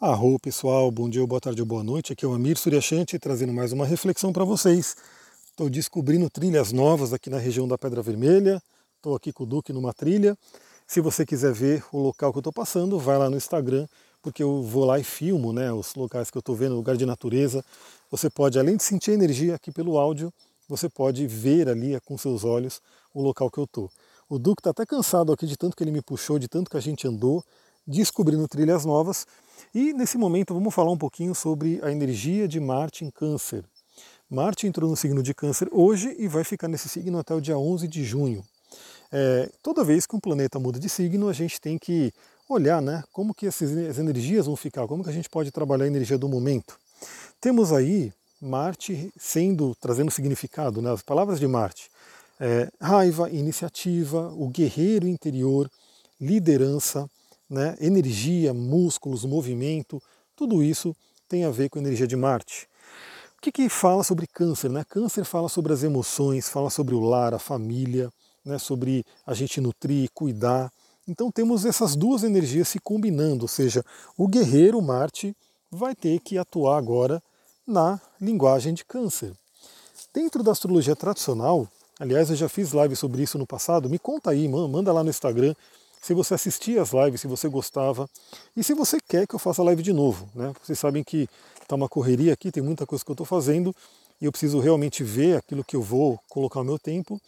Arro pessoal, bom dia, boa tarde boa noite. Aqui é o Amir Suryashanti trazendo mais uma reflexão para vocês. Estou descobrindo trilhas novas aqui na região da Pedra Vermelha. Estou aqui com o Duque numa trilha. Se você quiser ver o local que eu estou passando, vai lá no Instagram, porque eu vou lá e filmo né, os locais que eu estou vendo, lugar de natureza. Você pode, além de sentir energia aqui pelo áudio, você pode ver ali com seus olhos o local que eu estou. O Duque está até cansado aqui de tanto que ele me puxou, de tanto que a gente andou, descobrindo trilhas novas. E nesse momento vamos falar um pouquinho sobre a energia de Marte em Câncer. Marte entrou no signo de Câncer hoje e vai ficar nesse signo até o dia 11 de junho. É, toda vez que um planeta muda de signo, a gente tem que olhar né, como que essas energias vão ficar, como que a gente pode trabalhar a energia do momento. Temos aí Marte sendo, trazendo significado, né, as palavras de Marte, é, raiva, iniciativa, o guerreiro interior, liderança, né, energia, músculos, movimento, tudo isso tem a ver com a energia de Marte. O que, que fala sobre câncer? Né? Câncer fala sobre as emoções, fala sobre o lar, a família, né, sobre a gente nutrir, cuidar. Então temos essas duas energias se combinando, ou seja, o guerreiro Marte vai ter que atuar agora na linguagem de câncer. Dentro da astrologia tradicional, aliás, eu já fiz live sobre isso no passado, me conta aí, manda lá no Instagram se você assistia as lives, se você gostava e se você quer que eu faça live de novo. Né? Vocês sabem que está uma correria aqui, tem muita coisa que eu estou fazendo e eu preciso realmente ver aquilo que eu vou colocar o meu tempo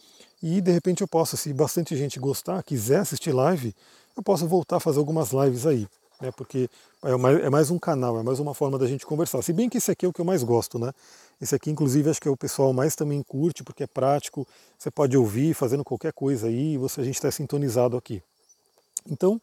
e de repente eu posso, se bastante gente gostar, quiser assistir live, eu posso voltar a fazer algumas lives aí. Né, porque é mais, é mais um canal, é mais uma forma da gente conversar. Se bem que esse aqui é o que eu mais gosto, né? Esse aqui, inclusive, acho que é o pessoal mais também curte, porque é prático, você pode ouvir fazendo qualquer coisa aí, você, a gente está sintonizado aqui. Então,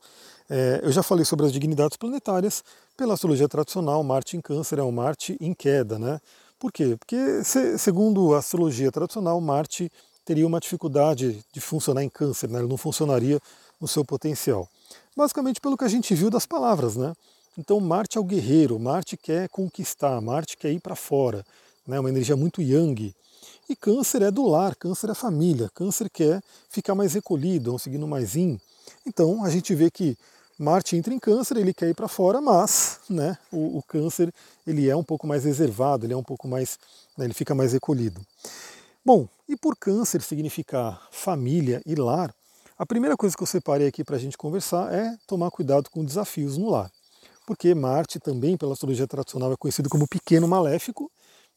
é, eu já falei sobre as dignidades planetárias. Pela astrologia tradicional, Marte em Câncer é um Marte em queda, né? Por quê? Porque, se, segundo a astrologia tradicional, Marte teria uma dificuldade de funcionar em Câncer, né? ele não funcionaria no seu potencial. Basicamente pelo que a gente viu das palavras, né? Então, Marte é o guerreiro, Marte quer conquistar, Marte quer ir para fora, né? uma energia muito yang. E Câncer é do lar, Câncer é família, Câncer quer ficar mais recolhido, é um signo mais in. Então a gente vê que Marte entra em câncer, ele quer ir para fora, mas né, o, o, câncer ele é um pouco mais reservado, ele é um pouco mais, né, ele fica mais recolhido. Bom, e por câncer significar família e lar, a primeira coisa que eu separei aqui para a gente conversar é tomar cuidado com desafios no lar. Porque Marte também, pela astrologia tradicional, é conhecido como pequeno maléfico,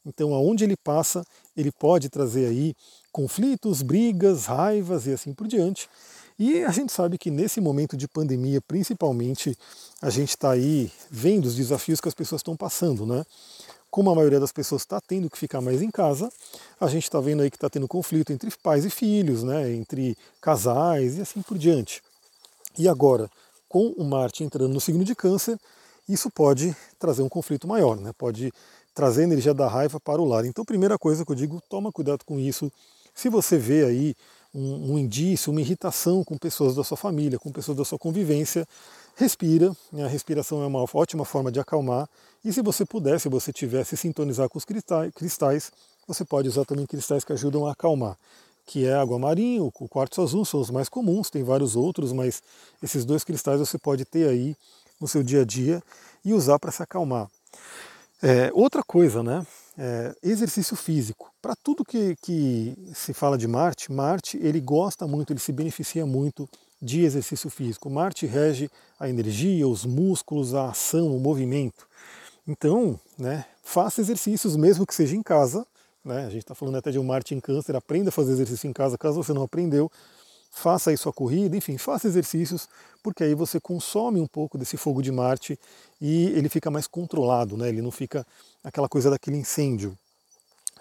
então aonde ele passa, ele pode trazer aí conflitos, brigas, raivas e assim por diante. E a gente sabe que nesse momento de pandemia, principalmente, a gente está aí vendo os desafios que as pessoas estão passando, né? Como a maioria das pessoas está tendo que ficar mais em casa, a gente está vendo aí que está tendo conflito entre pais e filhos, né? Entre casais e assim por diante. E agora, com o Marte entrando no signo de Câncer, isso pode trazer um conflito maior, né? Pode trazer energia da raiva para o lar. Então, primeira coisa que eu digo, toma cuidado com isso. Se você vê aí um, um, indício, uma irritação com pessoas da sua família, com pessoas da sua convivência, respira. Né? A respiração é uma ótima forma de acalmar. E se você puder, se você tivesse sintonizar com os cristais, você pode usar também cristais que ajudam a acalmar, que é água marinha, o quartzo azul são os mais comuns, tem vários outros, mas esses dois cristais você pode ter aí no seu dia a dia e usar para se acalmar. É, outra coisa, né? É, exercício físico. Para tudo que, que se fala de Marte, Marte ele gosta muito, ele se beneficia muito de exercício físico. Marte rege a energia, os músculos, a ação, o movimento. Então, né, faça exercícios, mesmo que seja em casa. Né, a gente está falando até de um Marte em câncer, aprenda a fazer exercício em casa, caso você não aprendeu, faça aí sua corrida, enfim, faça exercícios, porque aí você consome um pouco desse fogo de Marte e ele fica mais controlado, né? ele não fica aquela coisa daquele incêndio.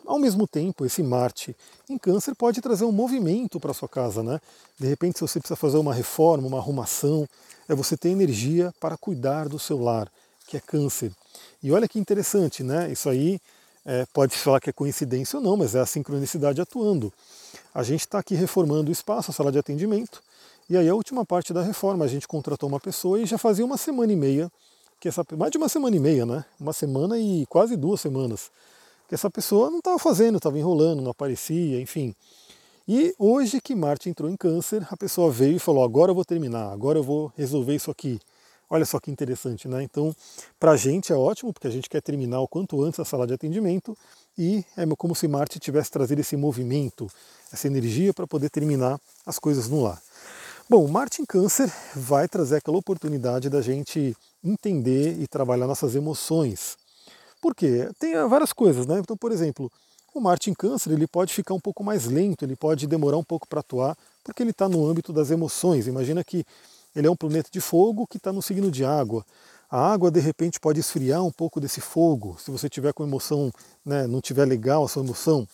Ao mesmo tempo, esse Marte em Câncer pode trazer um movimento para sua casa, né? De repente, se você precisa fazer uma reforma, uma arrumação, é você ter energia para cuidar do seu lar, que é Câncer. E olha que interessante, né? Isso aí é, pode falar que é coincidência ou não, mas é a sincronicidade atuando. A gente está aqui reformando o espaço, a sala de atendimento, e aí a última parte da reforma, a gente contratou uma pessoa e já fazia uma semana e meia, que essa, mais de uma semana e meia, né? Uma semana e quase duas semanas que essa pessoa não estava fazendo, estava enrolando, não aparecia, enfim. E hoje que Marte entrou em câncer, a pessoa veio e falou, agora eu vou terminar, agora eu vou resolver isso aqui. Olha só que interessante, né? Então, para a gente é ótimo, porque a gente quer terminar o quanto antes a sala de atendimento e é como se Marte tivesse trazido esse movimento, essa energia para poder terminar as coisas no lar. Bom, Marte em Câncer vai trazer aquela oportunidade da gente entender e trabalhar nossas emoções. Por quê? Tem várias coisas, né? Então, por exemplo, o Marte em Câncer ele pode ficar um pouco mais lento, ele pode demorar um pouco para atuar, porque ele está no âmbito das emoções. Imagina que ele é um planeta de fogo que está no signo de água. A água de repente pode esfriar um pouco desse fogo, se você tiver com emoção, né, não tiver legal a sua emoção.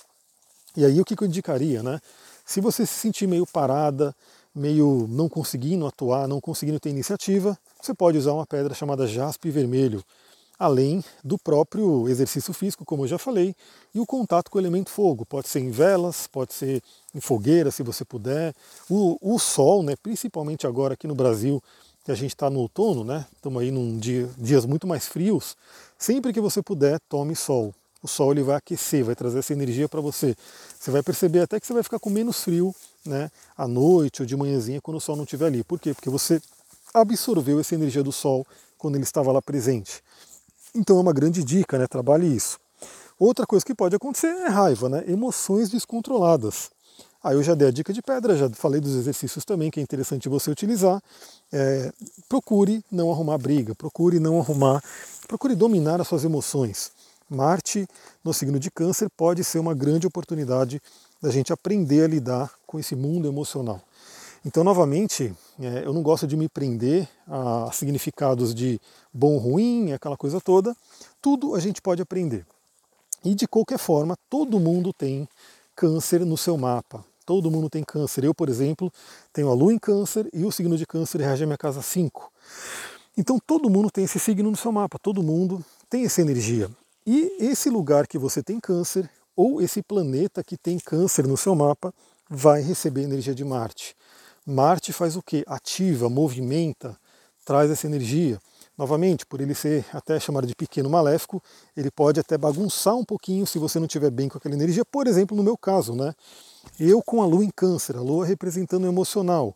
E aí o que eu indicaria, né? Se você se sentir meio parada, meio não conseguindo atuar, não conseguindo ter iniciativa, você pode usar uma pedra chamada jaspe vermelho, além do próprio exercício físico, como eu já falei, e o contato com o elemento fogo. Pode ser em velas, pode ser em fogueira, se você puder. O, o sol, né, principalmente agora aqui no Brasil, que a gente está no outono, né, estamos aí num dia, dias muito mais frios, sempre que você puder, tome sol. O sol ele vai aquecer, vai trazer essa energia para você. Você vai perceber até que você vai ficar com menos frio né, à noite ou de manhãzinha quando o sol não estiver ali. Por quê? Porque você absorveu essa energia do sol quando ele estava lá presente. Então é uma grande dica, né? Trabalhe isso. Outra coisa que pode acontecer é raiva, né? Emoções descontroladas. Aí eu já dei a dica de pedra, já falei dos exercícios também, que é interessante você utilizar. É, procure não arrumar briga, procure não arrumar, procure dominar as suas emoções. Marte, no signo de Câncer, pode ser uma grande oportunidade da gente aprender a lidar com esse mundo emocional. Então, novamente, é, eu não gosto de me prender a significados de bom, ruim, aquela coisa toda. Tudo a gente pode aprender. E de qualquer forma, todo mundo tem câncer no seu mapa. Todo mundo tem câncer. Eu, por exemplo, tenho a lua em câncer e o signo de câncer rege a minha casa 5. Então todo mundo tem esse signo no seu mapa, todo mundo tem essa energia. E esse lugar que você tem câncer, ou esse planeta que tem câncer no seu mapa, vai receber energia de Marte. Marte faz o que? Ativa, movimenta, traz essa energia. Novamente, por ele ser até chamado de pequeno maléfico, ele pode até bagunçar um pouquinho se você não estiver bem com aquela energia. Por exemplo, no meu caso, né? Eu com a lua em câncer, a lua representando o emocional.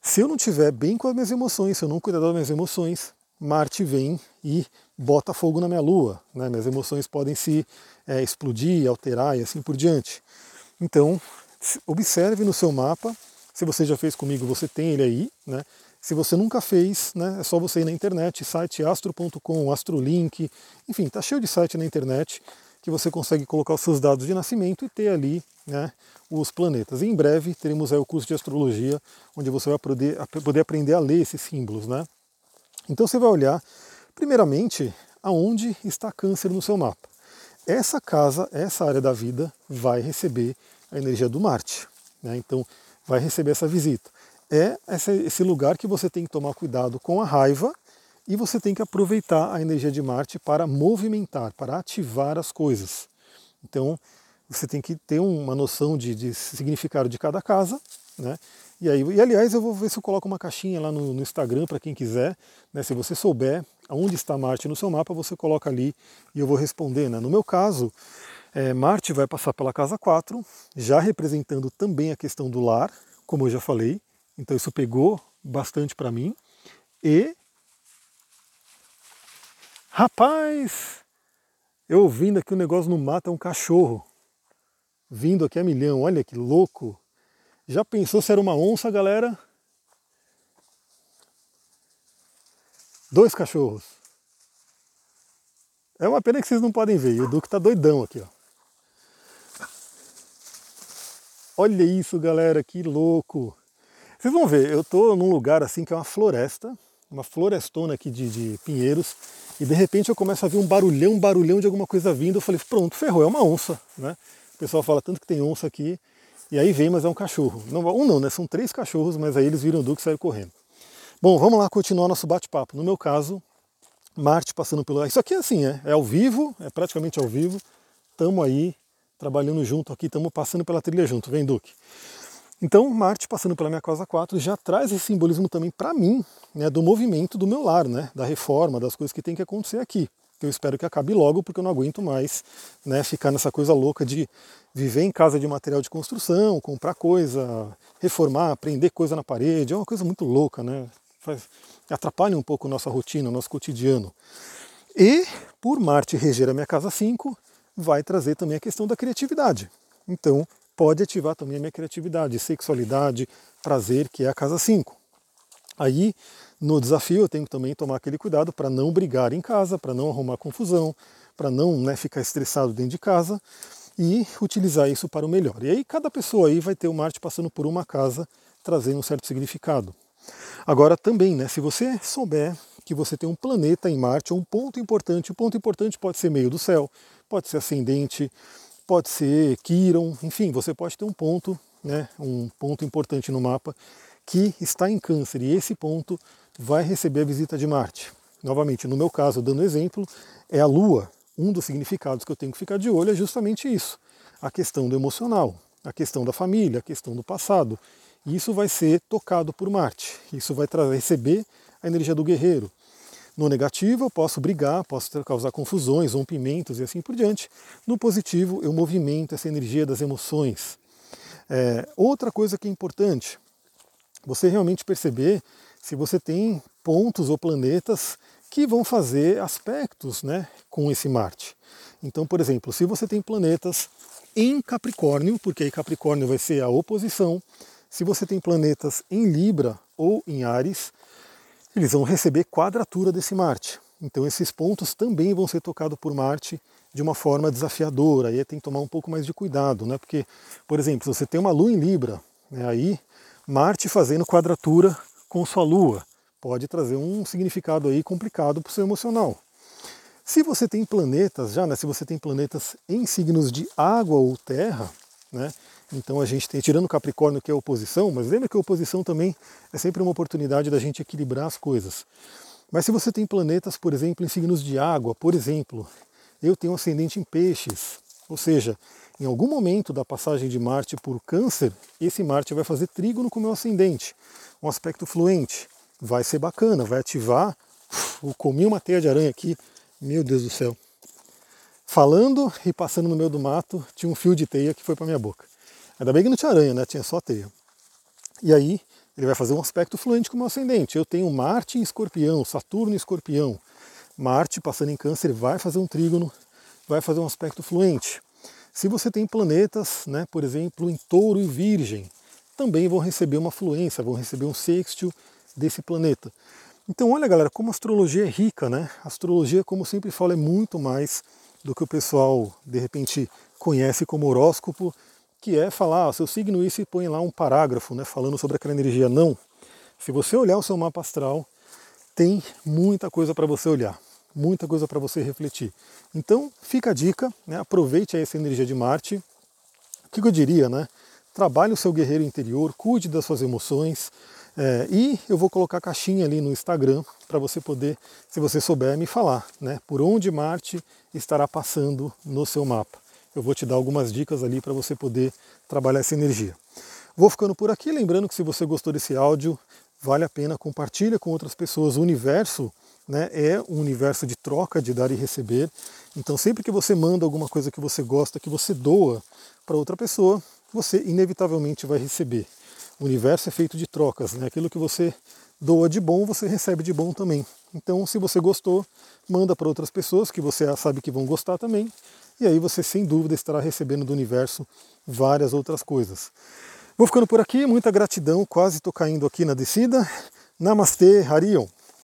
Se eu não estiver bem com as minhas emoções, se eu não cuidar das minhas emoções, Marte vem e bota fogo na minha lua. Né? Minhas emoções podem se é, explodir, alterar e assim por diante. Então, observe no seu mapa. Se você já fez comigo, você tem ele aí. Né? Se você nunca fez, né, é só você ir na internet, site astro.com, astrolink, enfim, tá cheio de site na internet que você consegue colocar os seus dados de nascimento e ter ali né, os planetas. E em breve teremos aí o curso de astrologia, onde você vai poder, poder aprender a ler esses símbolos. Né? Então você vai olhar, primeiramente, aonde está câncer no seu mapa. Essa casa, essa área da vida, vai receber a energia do Marte. Né? Então vai receber essa visita. É esse lugar que você tem que tomar cuidado com a raiva e você tem que aproveitar a energia de Marte para movimentar, para ativar as coisas. Então, você tem que ter uma noção de, de significado de cada casa, né? E, aí, e aliás, eu vou ver se eu coloco uma caixinha lá no, no Instagram para quem quiser. Né? Se você souber aonde está Marte no seu mapa, você coloca ali e eu vou responder. Né? No meu caso, é, Marte vai passar pela casa 4, já representando também a questão do lar, como eu já falei. Então isso pegou bastante para mim. E. Rapaz! Eu ouvindo aqui o negócio no mato é um cachorro. Vindo aqui a milhão, olha que louco! Já pensou se era uma onça, galera? Dois cachorros. É uma pena que vocês não podem ver. E o Duque tá doidão aqui, ó. Olha isso, galera, que louco. Vocês vão ver, eu tô num lugar assim que é uma floresta, uma florestona aqui de, de pinheiros, e de repente eu começo a ver um barulhão, barulhão de alguma coisa vindo. Eu falei, pronto, ferrou, é uma onça, né? O pessoal fala tanto que tem onça aqui. E aí vem, mas é um cachorro. Não, um não, né? São três cachorros, mas aí eles viram o Duque e saíram correndo. Bom, vamos lá continuar nosso bate-papo. No meu caso, Marte passando pelo. Isso aqui é assim, é, é ao vivo, é praticamente ao vivo. Estamos aí trabalhando junto aqui, estamos passando pela trilha junto. Vem, Duque. Então, Marte passando pela minha casa 4 já traz esse simbolismo também para mim, né, do movimento do meu lar, né, da reforma, das coisas que tem que acontecer aqui eu espero que acabe logo, porque eu não aguento mais né, ficar nessa coisa louca de viver em casa de material de construção, comprar coisa, reformar, prender coisa na parede, é uma coisa muito louca, né? faz, atrapalham um pouco nossa rotina, nosso cotidiano. E por Marte reger a minha casa 5, vai trazer também a questão da criatividade. Então, pode ativar também a minha criatividade, sexualidade, prazer, que é a casa 5. Aí, no desafio, eu tenho que também tomar aquele cuidado para não brigar em casa, para não arrumar confusão, para não né, ficar estressado dentro de casa e utilizar isso para o melhor. E aí, cada pessoa aí vai ter o Marte passando por uma casa, trazendo um certo significado. Agora, também, né, se você souber que você tem um planeta em Marte, ou um ponto importante, o ponto importante pode ser meio do céu, pode ser ascendente, pode ser Quiron, enfim, você pode ter um ponto, né, um ponto importante no mapa que está em câncer e esse ponto vai receber a visita de Marte. Novamente, no meu caso, dando exemplo, é a Lua. Um dos significados que eu tenho que ficar de olho é justamente isso: a questão do emocional, a questão da família, a questão do passado. E isso vai ser tocado por Marte. Isso vai receber a energia do guerreiro. No negativo, eu posso brigar, posso causar confusões, rompimentos e assim por diante. No positivo, eu movimento essa energia das emoções. É, outra coisa que é importante, você realmente perceber se você tem pontos ou planetas que vão fazer aspectos né, com esse Marte. Então, por exemplo, se você tem planetas em Capricórnio, porque aí Capricórnio vai ser a oposição, se você tem planetas em Libra ou em Ares, eles vão receber quadratura desse Marte. Então esses pontos também vão ser tocados por Marte de uma forma desafiadora. Aí tem que tomar um pouco mais de cuidado, né? Porque, por exemplo, se você tem uma Lua em Libra, né, aí Marte fazendo quadratura com sua Lua pode trazer um significado aí complicado para o seu emocional. Se você tem planetas já, né, se você tem planetas em signos de água ou terra, né, então a gente tem, tirando Capricórnio que é oposição, mas lembra que a oposição também é sempre uma oportunidade da gente equilibrar as coisas. Mas se você tem planetas, por exemplo, em signos de água, por exemplo, eu tenho ascendente em peixes, ou seja, em algum momento da passagem de Marte por Câncer, esse Marte vai fazer trígono com o meu ascendente, um aspecto fluente. Vai ser bacana, vai ativar. Eu comi uma teia de aranha aqui, meu Deus do céu. Falando e passando no meio do mato, tinha um fio de teia que foi para minha boca. Ainda bem que não tinha aranha, né? Tinha só teia. E aí ele vai fazer um aspecto fluente com o meu ascendente. Eu tenho Marte em escorpião, Saturno em escorpião. Marte passando em câncer vai fazer um trígono, vai fazer um aspecto fluente. Se você tem planetas, né, por exemplo, em touro e virgem, também vão receber uma fluência, vão receber um sextil desse planeta. Então olha galera, como a astrologia é rica, né? A astrologia, como sempre falo, é muito mais do que o pessoal de repente conhece como horóscopo, que é falar, ah, seu signo isso e põe lá um parágrafo, né, falando sobre aquela energia. Não. Se você olhar o seu mapa astral, tem muita coisa para você olhar, muita coisa para você refletir. Então, fica a dica, né, aproveite essa energia de Marte. O que eu diria, né? Trabalhe o seu guerreiro interior, cuide das suas emoções. É, e eu vou colocar a caixinha ali no Instagram para você poder, se você souber, me falar, né? Por onde Marte estará passando no seu mapa eu vou te dar algumas dicas ali para você poder trabalhar essa energia. Vou ficando por aqui, lembrando que se você gostou desse áudio, vale a pena compartilha com outras pessoas. O universo né, é um universo de troca, de dar e receber. Então sempre que você manda alguma coisa que você gosta, que você doa para outra pessoa, você inevitavelmente vai receber. O universo é feito de trocas, né? Aquilo que você doa de bom, você recebe de bom também. Então, se você gostou, manda para outras pessoas que você sabe que vão gostar também e aí você sem dúvida estará recebendo do universo várias outras coisas. Vou ficando por aqui, muita gratidão, quase estou caindo aqui na descida. Namastê, Harion.